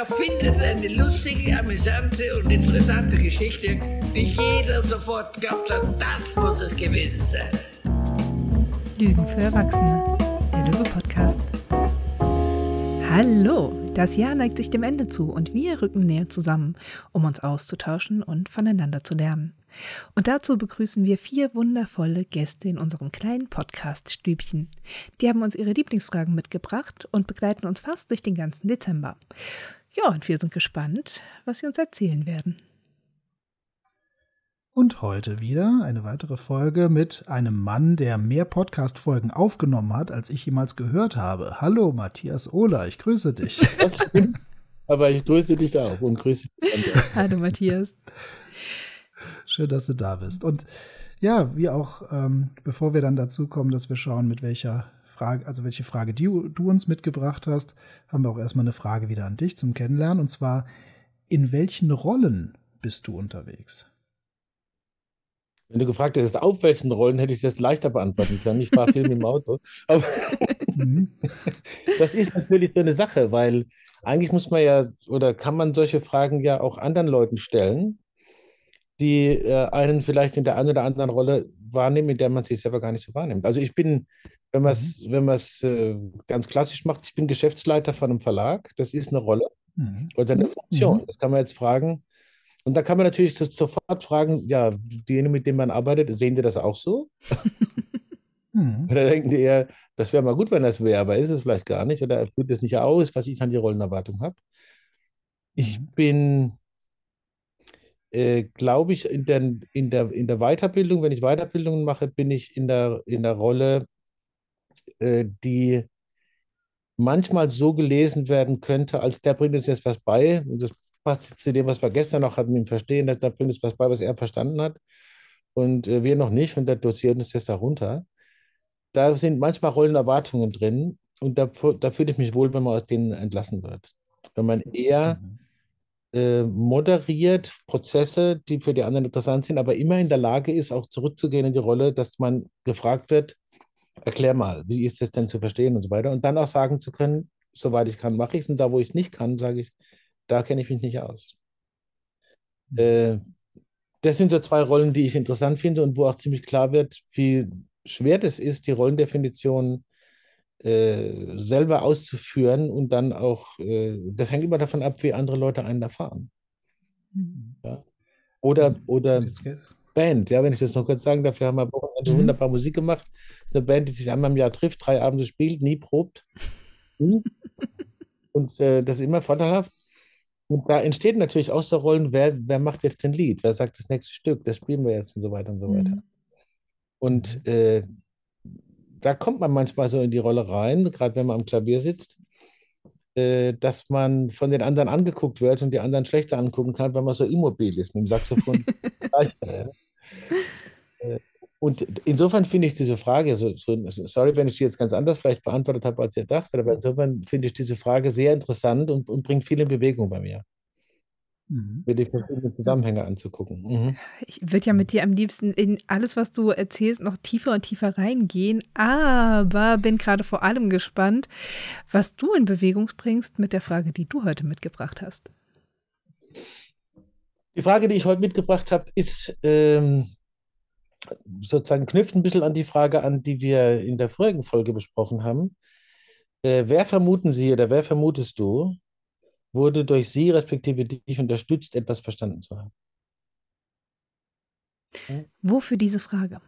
erfindet eine lustige, amüsante und interessante Geschichte, die jeder sofort glaubt hat, das muss es gewesen sein. Lügen für Erwachsene, der Löwe-Podcast. Hallo, das Jahr neigt sich dem Ende zu und wir rücken näher zusammen, um uns auszutauschen und voneinander zu lernen. Und dazu begrüßen wir vier wundervolle Gäste in unserem kleinen Podcast-Stübchen. Die haben uns ihre Lieblingsfragen mitgebracht und begleiten uns fast durch den ganzen Dezember. Ja, und wir sind gespannt, was sie uns erzählen werden. Und heute wieder eine weitere Folge mit einem Mann, der mehr Podcast-Folgen aufgenommen hat, als ich jemals gehört habe. Hallo, Matthias Ohler, ich grüße dich. Aber ich grüße dich auch und grüße dich. Hallo, Matthias. Schön, dass du da bist. Und ja, wie auch, ähm, bevor wir dann dazu kommen, dass wir schauen, mit welcher Frage, also welche Frage du, du uns mitgebracht hast, haben wir auch erstmal eine Frage wieder an dich zum Kennenlernen. Und zwar, in welchen Rollen bist du unterwegs? Wenn du gefragt hättest, auf welchen Rollen, hätte ich das leichter beantworten können. Ich fahre viel im Auto. Aber mhm. das ist natürlich so eine Sache, weil eigentlich muss man ja oder kann man solche Fragen ja auch anderen Leuten stellen die äh, einen vielleicht in der einen oder anderen Rolle wahrnehmen, in der man sich selber gar nicht so wahrnimmt. Also ich bin, wenn man es mhm. wenn äh, ganz klassisch macht, ich bin Geschäftsleiter von einem Verlag. Das ist eine Rolle mhm. oder eine Funktion. Mhm. Das kann man jetzt fragen. Und da kann man natürlich sofort fragen, ja, diejenigen, mit denen man arbeitet, sehen die das auch so? mhm. Oder denken die eher, das wäre mal gut, wenn das wäre, aber ist es vielleicht gar nicht oder führt es nicht aus, was ich an die Rollenerwartung habe. Ich mhm. bin äh, glaube ich, in der, in, der, in der Weiterbildung, wenn ich Weiterbildungen mache, bin ich in der, in der Rolle, äh, die manchmal so gelesen werden könnte, als der bringt uns jetzt was bei. Und das passt zu dem, was wir gestern noch hatten, im Verstehen, da bringt uns was bei, was er verstanden hat. Und äh, wir noch nicht, und der dosiert uns das darunter. Da sind manchmal Rollenerwartungen drin und da, da fühle ich mich wohl, wenn man aus denen entlassen wird. Wenn man eher mhm äh, moderiert Prozesse, die für die anderen interessant sind, aber immer in der Lage ist, auch zurückzugehen in die Rolle, dass man gefragt wird, erklär mal, wie ist das denn zu verstehen und so weiter. Und dann auch sagen zu können, soweit ich kann, mache ich es. Und da, wo ich es nicht kann, sage ich, da kenne ich mich nicht aus. Mhm. Äh, das sind so zwei Rollen, die ich interessant finde und wo auch ziemlich klar wird, wie schwer das ist, die Rollendefinition äh, selber auszuführen und dann auch, äh, das hängt immer davon ab, wie andere Leute einen erfahren. Mhm. Ja? Oder, oder Band, ja, wenn ich das noch kurz sagen darf, wir haben am Wochenende mhm. wunderbar Musik gemacht. Das ist eine Band, die sich einmal im Jahr trifft, drei Abende spielt, nie probt. Mhm. und äh, das ist immer vorteilhaft. Und da entsteht natürlich aus der Rollen, wer, wer macht jetzt den Lied, wer sagt das nächste Stück, das spielen wir jetzt und so weiter und so weiter. Mhm. Und äh, da kommt man manchmal so in die Rolle rein, gerade wenn man am Klavier sitzt, äh, dass man von den anderen angeguckt wird und die anderen schlechter angucken kann, wenn man so immobil ist mit dem Saxophon. Äh, und insofern finde ich diese Frage, so, so, sorry, wenn ich die jetzt ganz anders vielleicht beantwortet habe, als ihr dachtet, aber insofern finde ich diese Frage sehr interessant und, und bringt viel in Bewegung bei mir. Mhm. Mir die verschiedenen Zusammenhänge anzugucken. Mhm. Ich würde ja mit dir am liebsten in alles, was du erzählst, noch tiefer und tiefer reingehen, aber bin gerade vor allem gespannt, was du in Bewegung bringst mit der Frage, die du heute mitgebracht hast. Die Frage, die ich heute mitgebracht habe, ist ähm, sozusagen knüpft ein bisschen an die Frage an, die wir in der vorigen Folge besprochen haben. Äh, wer vermuten Sie oder wer vermutest du, wurde durch Sie respektive dich unterstützt, etwas verstanden zu haben. Wofür diese Frage?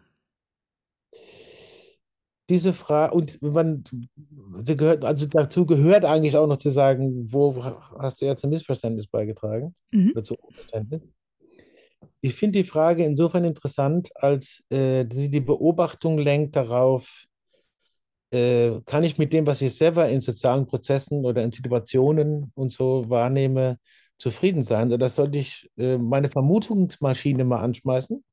Diese Frage, und man, sie gehört, also dazu gehört eigentlich auch noch zu sagen, wo hast du jetzt ein Missverständnis beigetragen? Mhm. Oder zu Unverständnis? Ich finde die Frage insofern interessant, als äh, sie die Beobachtung lenkt darauf, äh, kann ich mit dem, was ich selber in sozialen Prozessen oder in Situationen und so wahrnehme, zufrieden sein? Oder sollte ich äh, meine Vermutungsmaschine mal anschmeißen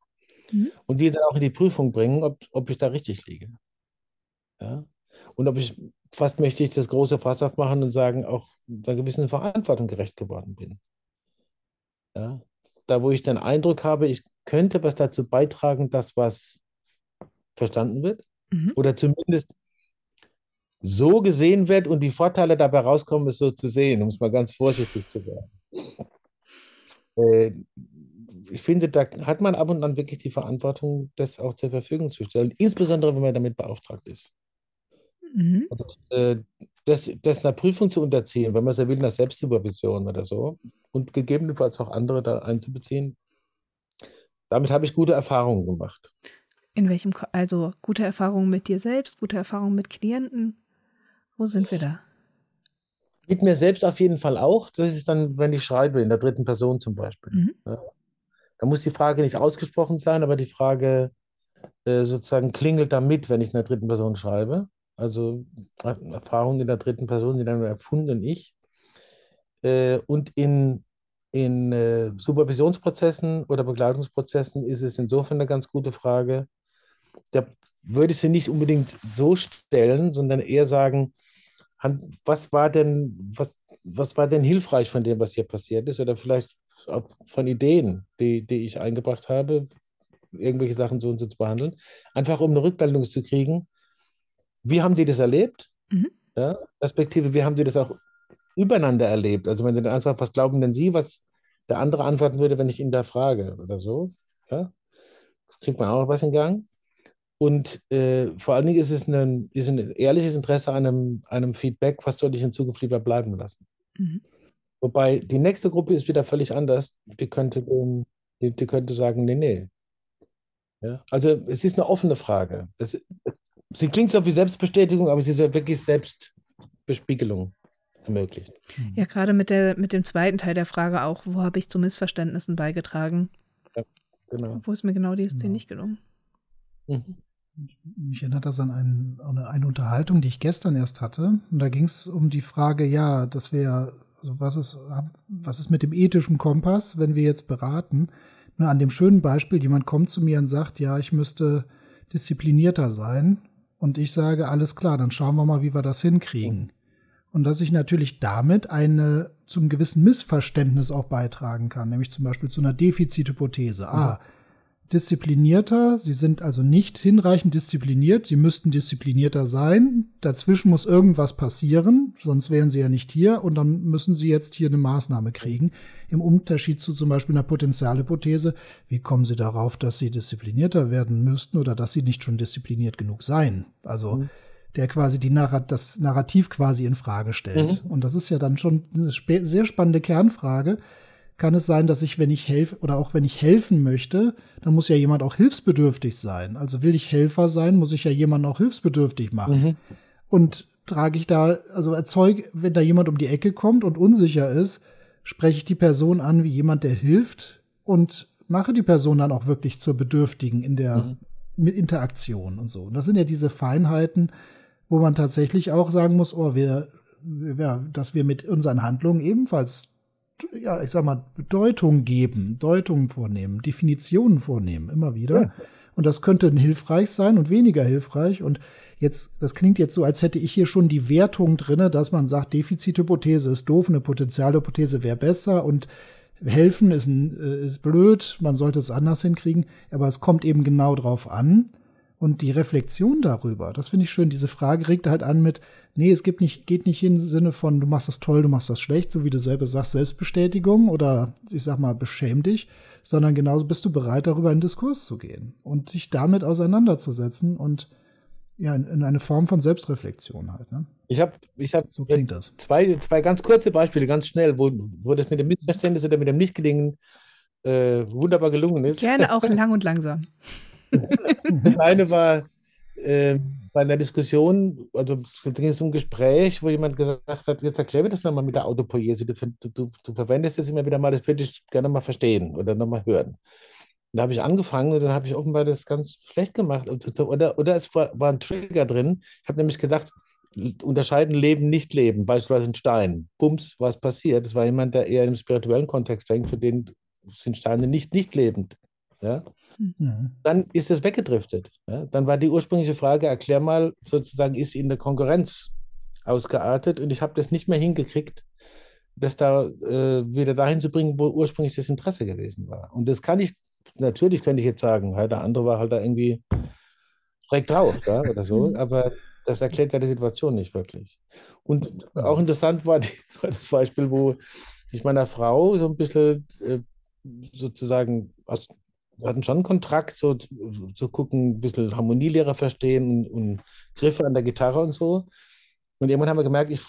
mhm. und die dann auch in die Prüfung bringen, ob, ob ich da richtig liege? Ja? Und ob ich fast möchte ich das große Fass aufmachen und sagen, auch einer gewissen Verantwortung gerecht geworden bin. Ja? Da, wo ich den Eindruck habe, ich könnte was dazu beitragen, dass was verstanden wird. Mhm. Oder zumindest so gesehen wird und die Vorteile dabei rauskommen, es so zu sehen, um es mal ganz vorsichtig zu werden. Äh, ich finde, da hat man ab und an wirklich die Verantwortung, das auch zur Verfügung zu stellen, insbesondere wenn man damit beauftragt ist. Mhm. Und, äh, das, das einer Prüfung zu unterziehen, wenn man so will, einer Selbstsupervision oder so, und gegebenenfalls auch andere da einzubeziehen, damit habe ich gute Erfahrungen gemacht. In welchem, also gute Erfahrungen mit dir selbst, gute Erfahrungen mit Klienten? Wo sind wir da? Mit mir selbst auf jeden Fall auch. Das ist dann, wenn ich schreibe, in der dritten Person zum Beispiel. Mhm. Ja. Da muss die Frage nicht ausgesprochen sein, aber die Frage äh, sozusagen klingelt da mit, wenn ich in der dritten Person schreibe. Also äh, Erfahrungen in der dritten Person, in einem erfundenen Ich. Äh, und in, in äh, Supervisionsprozessen oder Begleitungsprozessen ist es insofern eine ganz gute Frage. Da würde ich sie nicht unbedingt so stellen, sondern eher sagen, was war denn, was, was war denn hilfreich von dem, was hier passiert ist? Oder vielleicht von Ideen, die, die ich eingebracht habe, irgendwelche Sachen so und so zu behandeln. Einfach um eine Rückmeldung zu kriegen. Wie haben die das erlebt? Mhm. Ja, respektive, wie haben sie das auch übereinander erlebt? Also wenn sie dann einfach, was glauben denn Sie, was der andere antworten würde, wenn ich ihn da frage oder so? Ja? Das kriegt man auch was in Gang. Und äh, vor allen Dingen ist es ein, ist ein ehrliches Interesse an einem, einem Feedback, was soll ich in Zukunft lieber bleiben lassen. Mhm. Wobei die nächste Gruppe ist wieder völlig anders. Die könnte, die, die könnte sagen, nee, nee. Ja? Also es ist eine offene Frage. Es, sie klingt so wie Selbstbestätigung, aber es ist ja wirklich Selbstbespiegelung ermöglicht. Mhm. Ja, gerade mit, der, mit dem zweiten Teil der Frage auch, wo habe ich zu Missverständnissen beigetragen? Ja, genau. Wo ist mir genau die Szene genau. nicht gelungen? Mhm. Mich erinnert das an ein, eine, eine, Unterhaltung, die ich gestern erst hatte. Und da ging es um die Frage, ja, dass wir also was ist, was ist mit dem ethischen Kompass, wenn wir jetzt beraten? Nur an dem schönen Beispiel, jemand kommt zu mir und sagt, ja, ich müsste disziplinierter sein. Und ich sage, alles klar, dann schauen wir mal, wie wir das hinkriegen. Und dass ich natürlich damit eine zum gewissen Missverständnis auch beitragen kann, nämlich zum Beispiel zu einer Defizithypothese. Ah, disziplinierter. Sie sind also nicht hinreichend diszipliniert. Sie müssten disziplinierter sein. Dazwischen muss irgendwas passieren, sonst wären sie ja nicht hier und dann müssen sie jetzt hier eine Maßnahme kriegen. Im Unterschied zu zum Beispiel einer Potenzialhypothese, wie kommen sie darauf, dass sie disziplinierter werden müssten oder dass sie nicht schon diszipliniert genug seien? Also mhm. der quasi die Narrat das Narrativ quasi in Frage stellt. Mhm. Und das ist ja dann schon eine sehr spannende Kernfrage kann es sein, dass ich, wenn ich helfe oder auch wenn ich helfen möchte, dann muss ja jemand auch hilfsbedürftig sein. Also will ich Helfer sein, muss ich ja jemanden auch hilfsbedürftig machen. Mhm. Und trage ich da, also erzeuge, wenn da jemand um die Ecke kommt und unsicher ist, spreche ich die Person an wie jemand, der hilft und mache die Person dann auch wirklich zur Bedürftigen in der mhm. Interaktion und so. Und das sind ja diese Feinheiten, wo man tatsächlich auch sagen muss, oh, wir, wir, dass wir mit unseren Handlungen ebenfalls ja, ich sag mal, Bedeutung geben, Deutungen vornehmen, Definitionen vornehmen, immer wieder. Ja. Und das könnte hilfreich sein und weniger hilfreich. Und jetzt, das klingt jetzt so, als hätte ich hier schon die Wertung drin, dass man sagt, Defizithypothese ist doof, eine Potenzialhypothese wäre besser und helfen ist, äh, ist blöd, man sollte es anders hinkriegen. Aber es kommt eben genau drauf an. Und die Reflexion darüber, das finde ich schön. Diese Frage regt halt an mit, nee, es gibt nicht, geht nicht im Sinne von, du machst das toll, du machst das schlecht, so wie du selber sagst, Selbstbestätigung oder ich sag mal, beschäm dich, sondern genauso bist du bereit, darüber in Diskurs zu gehen und dich damit auseinanderzusetzen und ja, in, in eine Form von Selbstreflexion halt. Ne? Ich habe ich hab so klingt das. Zwei, zwei ganz kurze Beispiele, ganz schnell, wo, wo das mit dem Missverständnis oder mit dem Nichtgelingen äh, wunderbar gelungen ist. Gerne auch lang und langsam. Das eine war äh, bei einer Diskussion, also es ging um ein Gespräch, wo jemand gesagt hat, jetzt erklär mir das nochmal mit der Autopoiese. Du, du, du, verwendest das immer wieder mal, das würde ich gerne mal verstehen oder nochmal hören. Und da habe ich angefangen und dann habe ich offenbar das ganz schlecht gemacht. Oder, oder es war, war ein Trigger drin. Ich habe nämlich gesagt, unterscheiden Leben, nicht Leben, beispielsweise ein Stein. Bums, was passiert? Das war jemand, der eher im spirituellen Kontext denkt, für den sind Steine nicht nicht lebend. Ja? Mhm. Dann ist es weggedriftet. Ja? Dann war die ursprüngliche Frage, erklär mal, sozusagen ist in der Konkurrenz ausgeartet und ich habe das nicht mehr hingekriegt, das da äh, wieder dahin zu bringen, wo ursprünglich das Interesse gewesen war. Und das kann ich, natürlich könnte ich jetzt sagen, halt, der andere war halt da irgendwie direkt drauf ja, oder so, aber das erklärt ja die Situation nicht wirklich. Und auch interessant war, die, das Beispiel, wo ich meiner Frau so ein bisschen äh, sozusagen, wir hatten schon einen Kontrakt, so zu gucken, ein bisschen Harmonielehrer verstehen und, und Griffe an der Gitarre und so. Und irgendwann haben wir gemerkt, ich,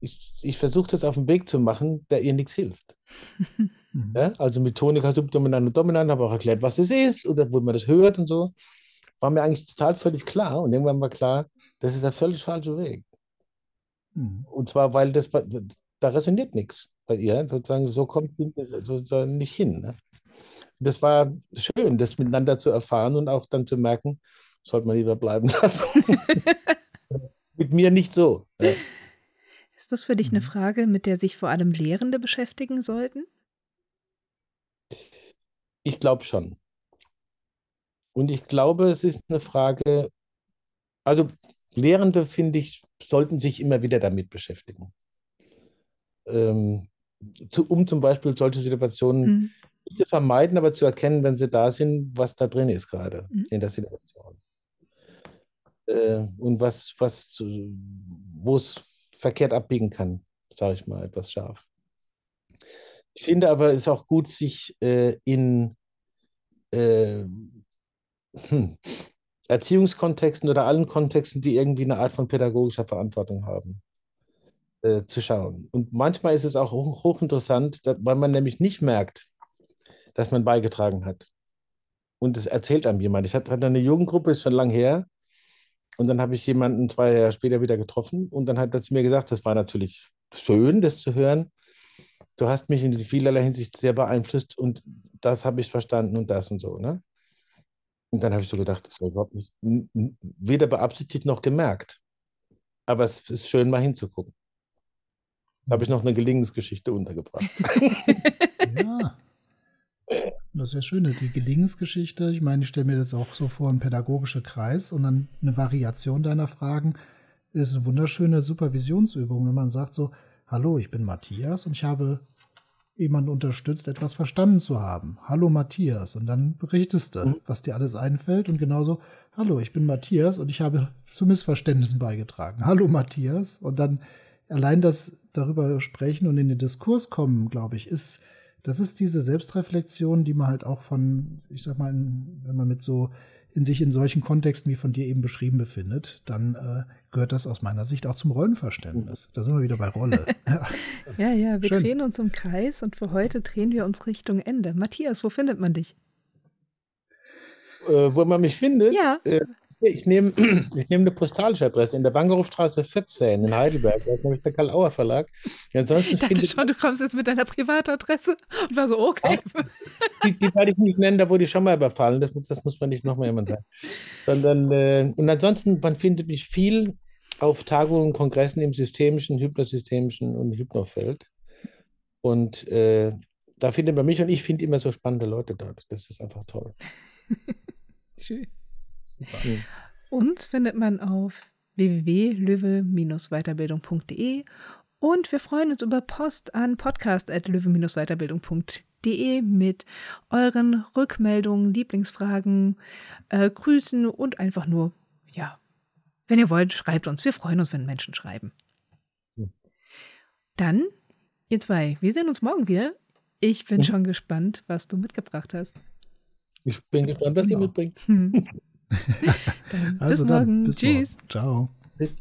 ich, ich versuche das auf den Weg zu machen, der ihr nichts hilft. ja? Also mit Tonika subdominant und dominant, habe auch erklärt, was es ist oder wo man das hört und so. War mir eigentlich total völlig klar. Und irgendwann war klar, das ist der völlig falsche Weg. Mhm. Und zwar, weil das, da resoniert nichts bei ihr. Sozusagen, so kommt sie sozusagen nicht hin. Ne? Das war schön, das miteinander zu erfahren und auch dann zu merken, sollte man lieber bleiben lassen. Mit mir nicht so. Ja. Ist das für dich eine mhm. Frage, mit der sich vor allem Lehrende beschäftigen sollten? Ich glaube schon. Und ich glaube, es ist eine Frage, also Lehrende, finde ich, sollten sich immer wieder damit beschäftigen. Ähm, zu, um zum Beispiel solche Situationen mhm. Zu vermeiden, aber zu erkennen, wenn sie da sind, was da drin ist gerade mhm. in der Situation. Äh, und was, was, wo es verkehrt abbiegen kann, sage ich mal etwas scharf. Ich finde aber, es ist auch gut, sich äh, in äh, hm, Erziehungskontexten oder allen Kontexten, die irgendwie eine Art von pädagogischer Verantwortung haben, äh, zu schauen. Und manchmal ist es auch hoch, hochinteressant, weil man nämlich nicht merkt, dass man beigetragen hat. Und es erzählt einem jemand. Ich hatte eine Jugendgruppe, ist schon lang her, und dann habe ich jemanden zwei Jahre später wieder getroffen und dann hat er zu mir gesagt, das war natürlich schön, das zu hören. Du hast mich in vielerlei Hinsicht sehr beeinflusst und das habe ich verstanden und das und so. Ne? Und dann habe ich so gedacht, das war überhaupt nicht, weder beabsichtigt noch gemerkt. Aber es ist schön, mal hinzugucken. Da habe ich noch eine Gelingensgeschichte untergebracht. ja. Das ist ja schön, die Gelingensgeschichte. Ich meine, ich stelle mir das auch so vor, ein pädagogischer Kreis und dann eine Variation deiner Fragen. Ist eine wunderschöne Supervisionsübung, wenn man sagt so, hallo, ich bin Matthias und ich habe jemanden unterstützt, etwas verstanden zu haben. Hallo Matthias. Und dann berichtest du, mhm. was dir alles einfällt. Und genauso, hallo, ich bin Matthias und ich habe zu Missverständnissen beigetragen. Hallo Matthias. Und dann allein das darüber sprechen und in den Diskurs kommen, glaube ich, ist das ist diese Selbstreflexion, die man halt auch von, ich sag mal, wenn man mit so in sich in solchen Kontexten wie von dir eben beschrieben befindet, dann äh, gehört das aus meiner Sicht auch zum Rollenverständnis. Da sind wir wieder bei Rolle. ja, ja, ja wir Schön. drehen uns im Kreis und für heute drehen wir uns Richtung Ende. Matthias, wo findet man dich? Äh, wo man mich findet? Ja. Äh, ich nehme ich nehm eine postalische Adresse in der Wangerhofstraße 14 in Heidelberg. Das ist nämlich der Karl-Auer Verlag. Ansonsten ich dachte schon, du kommst jetzt mit deiner Privatadresse und war so, okay. Die, die werde ich nicht nennen, da wurde ich schon mal überfallen. Das, das muss man nicht nochmal jemand sagen. Sondern, äh, und ansonsten, man findet mich viel auf Tagungen, Kongressen im systemischen, hypnosystemischen und Hypnofeld. Und äh, da findet man mich und ich finde immer so spannende Leute dort. Das ist einfach toll. Schön. Super. Uns findet man auf www.löwe-weiterbildung.de und wir freuen uns über Post an podcast.löwe-weiterbildung.de mit euren Rückmeldungen, Lieblingsfragen, äh, Grüßen und einfach nur, ja, wenn ihr wollt, schreibt uns. Wir freuen uns, wenn Menschen schreiben. Dann, ihr zwei, wir sehen uns morgen wieder. Ich bin mhm. schon gespannt, was du mitgebracht hast. Ich bin gespannt, was genau. ihr mitbringt. also dann, bis Tschüss. Morgen. Ciao. Bis.